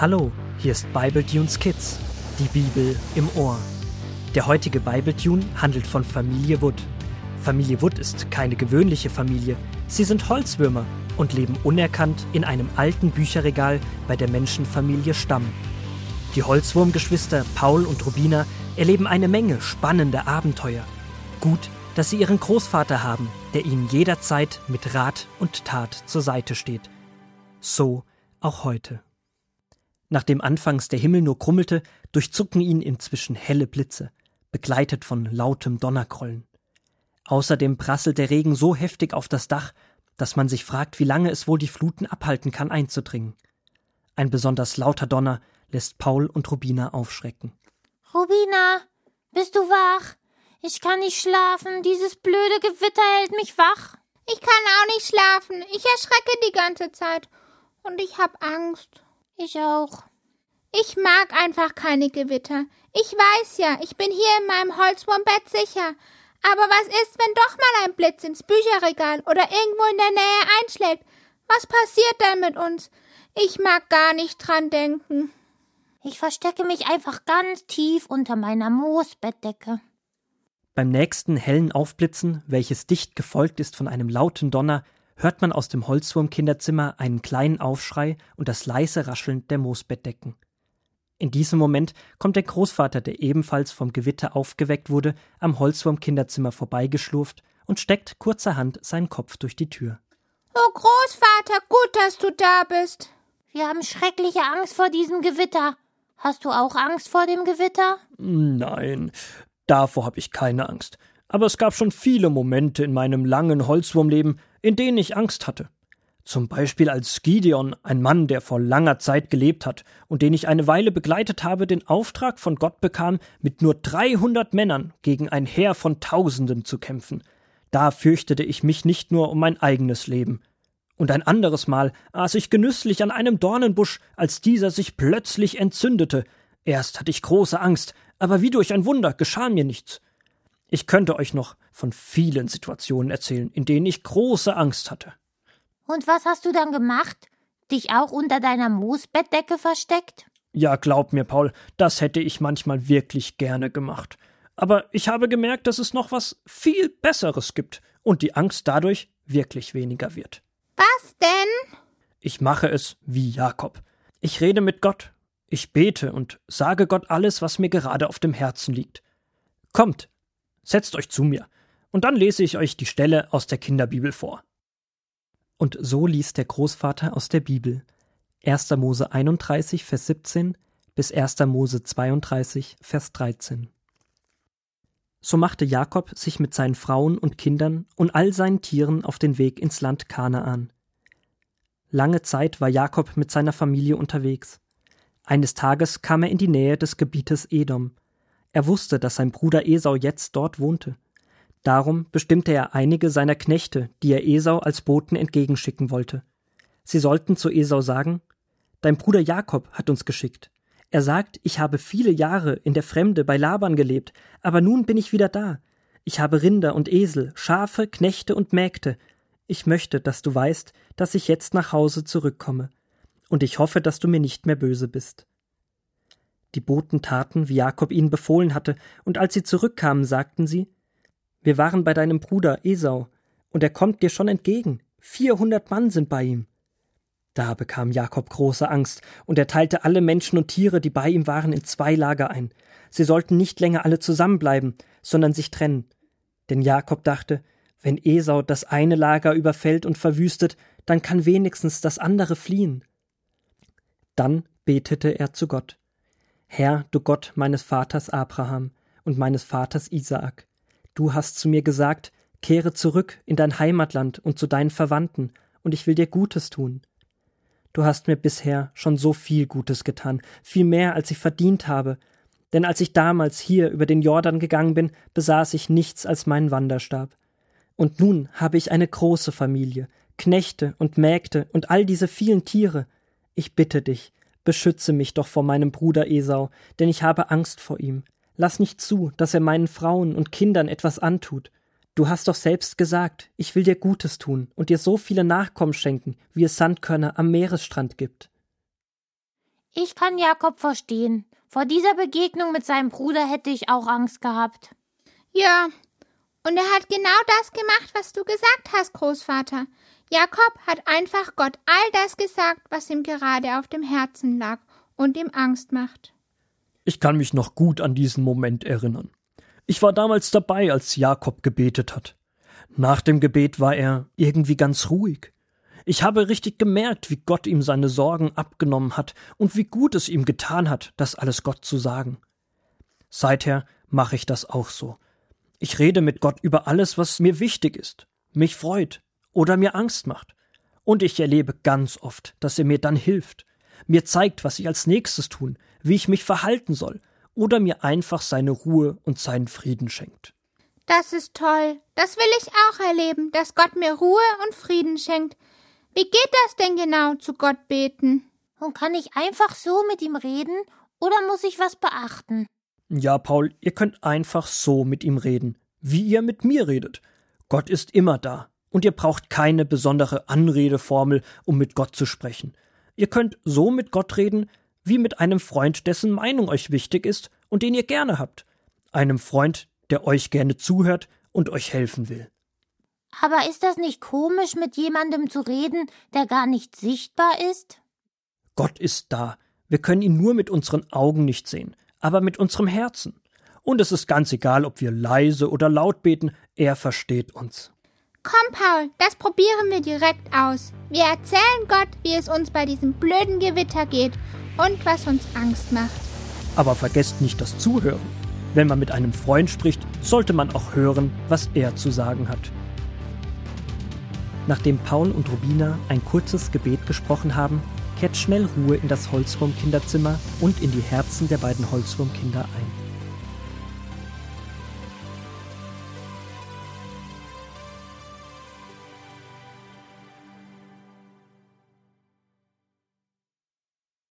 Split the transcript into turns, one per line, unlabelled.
Hallo, hier ist Bible Tunes Kids, die Bibel im Ohr. Der heutige Bible Tune handelt von Familie Wood. Familie Wood ist keine gewöhnliche Familie. Sie sind Holzwürmer und leben unerkannt in einem alten Bücherregal bei der Menschenfamilie Stamm. Die Holzwurmgeschwister Paul und Rubina erleben eine Menge spannender Abenteuer. Gut, dass sie ihren Großvater haben, der ihnen jederzeit mit Rat und Tat zur Seite steht. So auch heute. Nachdem anfangs der Himmel nur krummelte, durchzucken ihn inzwischen helle Blitze, begleitet von lautem Donnergrollen. Außerdem prasselt der Regen so heftig auf das Dach, dass man sich fragt, wie lange es wohl die Fluten abhalten kann, einzudringen. Ein besonders lauter Donner lässt Paul und Rubina aufschrecken.
Rubina, bist du wach? Ich kann nicht schlafen. Dieses blöde Gewitter hält mich wach.
Ich kann auch nicht schlafen. Ich erschrecke die ganze Zeit. Und ich hab Angst.
Ich auch.
Ich mag einfach keine Gewitter. Ich weiß ja, ich bin hier in meinem Holzwurmbett sicher. Aber was ist, wenn doch mal ein Blitz ins Bücherregal oder irgendwo in der Nähe einschlägt? Was passiert dann mit uns? Ich mag gar nicht dran denken.
Ich verstecke mich einfach ganz tief unter meiner Moosbettdecke.
Beim nächsten hellen Aufblitzen, welches dicht gefolgt ist von einem lauten Donner, hört man aus dem Holzwurmkinderzimmer einen kleinen Aufschrei und das leise Rascheln der Moosbettdecken. In diesem Moment kommt der Großvater, der ebenfalls vom Gewitter aufgeweckt wurde, am Holzwurmkinderzimmer vorbeigeschlurft und steckt kurzerhand seinen Kopf durch die Tür.
Oh Großvater, gut, dass du da bist.
Wir haben schreckliche Angst vor diesem Gewitter. Hast du auch Angst vor dem Gewitter?
Nein, davor habe ich keine Angst. Aber es gab schon viele Momente in meinem langen Holzwurmleben, in denen ich Angst hatte. Zum Beispiel als Gideon, ein Mann, der vor langer Zeit gelebt hat und den ich eine Weile begleitet habe, den Auftrag von Gott bekam, mit nur 300 Männern gegen ein Heer von Tausenden zu kämpfen. Da fürchtete ich mich nicht nur um mein eigenes Leben. Und ein anderes Mal aß ich genüsslich an einem Dornenbusch, als dieser sich plötzlich entzündete. Erst hatte ich große Angst, aber wie durch ein Wunder geschah mir nichts. Ich könnte euch noch von vielen Situationen erzählen, in denen ich große Angst hatte.
Und was hast du dann gemacht? Dich auch unter deiner Moosbettdecke versteckt?
Ja, glaub mir, Paul, das hätte ich manchmal wirklich gerne gemacht. Aber ich habe gemerkt, dass es noch was viel Besseres gibt und die Angst dadurch wirklich weniger wird.
Was denn?
Ich mache es wie Jakob. Ich rede mit Gott. Ich bete und sage Gott alles, was mir gerade auf dem Herzen liegt. Kommt, Setzt euch zu mir, und dann lese ich euch die Stelle aus der Kinderbibel vor. Und so liest der Großvater aus der Bibel 1. Mose 31, Vers 17 bis 1. Mose 32, Vers 13. So machte Jakob sich mit seinen Frauen und Kindern und all seinen Tieren auf den Weg ins Land Kanaan. Lange Zeit war Jakob mit seiner Familie unterwegs. Eines Tages kam er in die Nähe des Gebietes Edom, er wusste, dass sein Bruder Esau jetzt dort wohnte. Darum bestimmte er einige seiner Knechte, die er Esau als Boten entgegenschicken wollte. Sie sollten zu Esau sagen Dein Bruder Jakob hat uns geschickt. Er sagt, ich habe viele Jahre in der Fremde bei Laban gelebt, aber nun bin ich wieder da. Ich habe Rinder und Esel, Schafe, Knechte und Mägde. Ich möchte, dass du weißt, dass ich jetzt nach Hause zurückkomme. Und ich hoffe, dass du mir nicht mehr böse bist. Die Boten taten, wie Jakob ihnen befohlen hatte, und als sie zurückkamen, sagten sie Wir waren bei deinem Bruder Esau, und er kommt dir schon entgegen. Vierhundert Mann sind bei ihm. Da bekam Jakob große Angst, und er teilte alle Menschen und Tiere, die bei ihm waren, in zwei Lager ein. Sie sollten nicht länger alle zusammenbleiben, sondern sich trennen. Denn Jakob dachte, wenn Esau das eine Lager überfällt und verwüstet, dann kann wenigstens das andere fliehen. Dann betete er zu Gott. Herr, du Gott meines Vaters Abraham und meines Vaters Isaak, du hast zu mir gesagt, kehre zurück in dein Heimatland und zu deinen Verwandten, und ich will dir Gutes tun. Du hast mir bisher schon so viel Gutes getan, viel mehr, als ich verdient habe, denn als ich damals hier über den Jordan gegangen bin, besaß ich nichts als meinen Wanderstab. Und nun habe ich eine große Familie, Knechte und Mägde und all diese vielen Tiere. Ich bitte dich, Beschütze mich doch vor meinem Bruder Esau, denn ich habe Angst vor ihm. Lass nicht zu, dass er meinen Frauen und Kindern etwas antut. Du hast doch selbst gesagt, ich will dir Gutes tun und dir so viele Nachkommen schenken, wie es Sandkörner am Meeresstrand gibt.
Ich kann Jakob verstehen. Vor dieser Begegnung mit seinem Bruder hätte ich auch Angst gehabt.
Ja, und er hat genau das gemacht, was du gesagt hast, Großvater. Jakob hat einfach Gott all das gesagt, was ihm gerade auf dem Herzen lag und ihm Angst macht.
Ich kann mich noch gut an diesen Moment erinnern. Ich war damals dabei, als Jakob gebetet hat. Nach dem Gebet war er irgendwie ganz ruhig. Ich habe richtig gemerkt, wie Gott ihm seine Sorgen abgenommen hat und wie gut es ihm getan hat, das alles Gott zu sagen. Seither mache ich das auch so. Ich rede mit Gott über alles, was mir wichtig ist, mich freut oder mir Angst macht. Und ich erlebe ganz oft, dass er mir dann hilft, mir zeigt, was ich als nächstes tun, wie ich mich verhalten soll oder mir einfach seine Ruhe und seinen Frieden schenkt.
Das ist toll. Das will ich auch erleben, dass Gott mir Ruhe und Frieden schenkt. Wie geht das denn genau, zu Gott beten?
Und kann ich einfach so mit ihm reden oder muss ich was beachten?
Ja, Paul, ihr könnt einfach so mit ihm reden, wie ihr mit mir redet. Gott ist immer da, und ihr braucht keine besondere Anredeformel, um mit Gott zu sprechen. Ihr könnt so mit Gott reden, wie mit einem Freund, dessen Meinung euch wichtig ist und den ihr gerne habt. Einem Freund, der euch gerne zuhört und euch helfen will.
Aber ist das nicht komisch, mit jemandem zu reden, der gar nicht sichtbar ist?
Gott ist da. Wir können ihn nur mit unseren Augen nicht sehen, aber mit unserem Herzen. Und es ist ganz egal, ob wir leise oder laut beten, er versteht uns.
Komm, Paul, das probieren wir direkt aus. Wir erzählen Gott, wie es uns bei diesem blöden Gewitter geht und was uns Angst macht.
Aber vergesst nicht das Zuhören. Wenn man mit einem Freund spricht, sollte man auch hören, was er zu sagen hat. Nachdem Paul und Rubina ein kurzes Gebet gesprochen haben, kehrt schnell Ruhe in das Holzwurmkinderzimmer und in die Herzen der beiden Holzwurmkinder ein.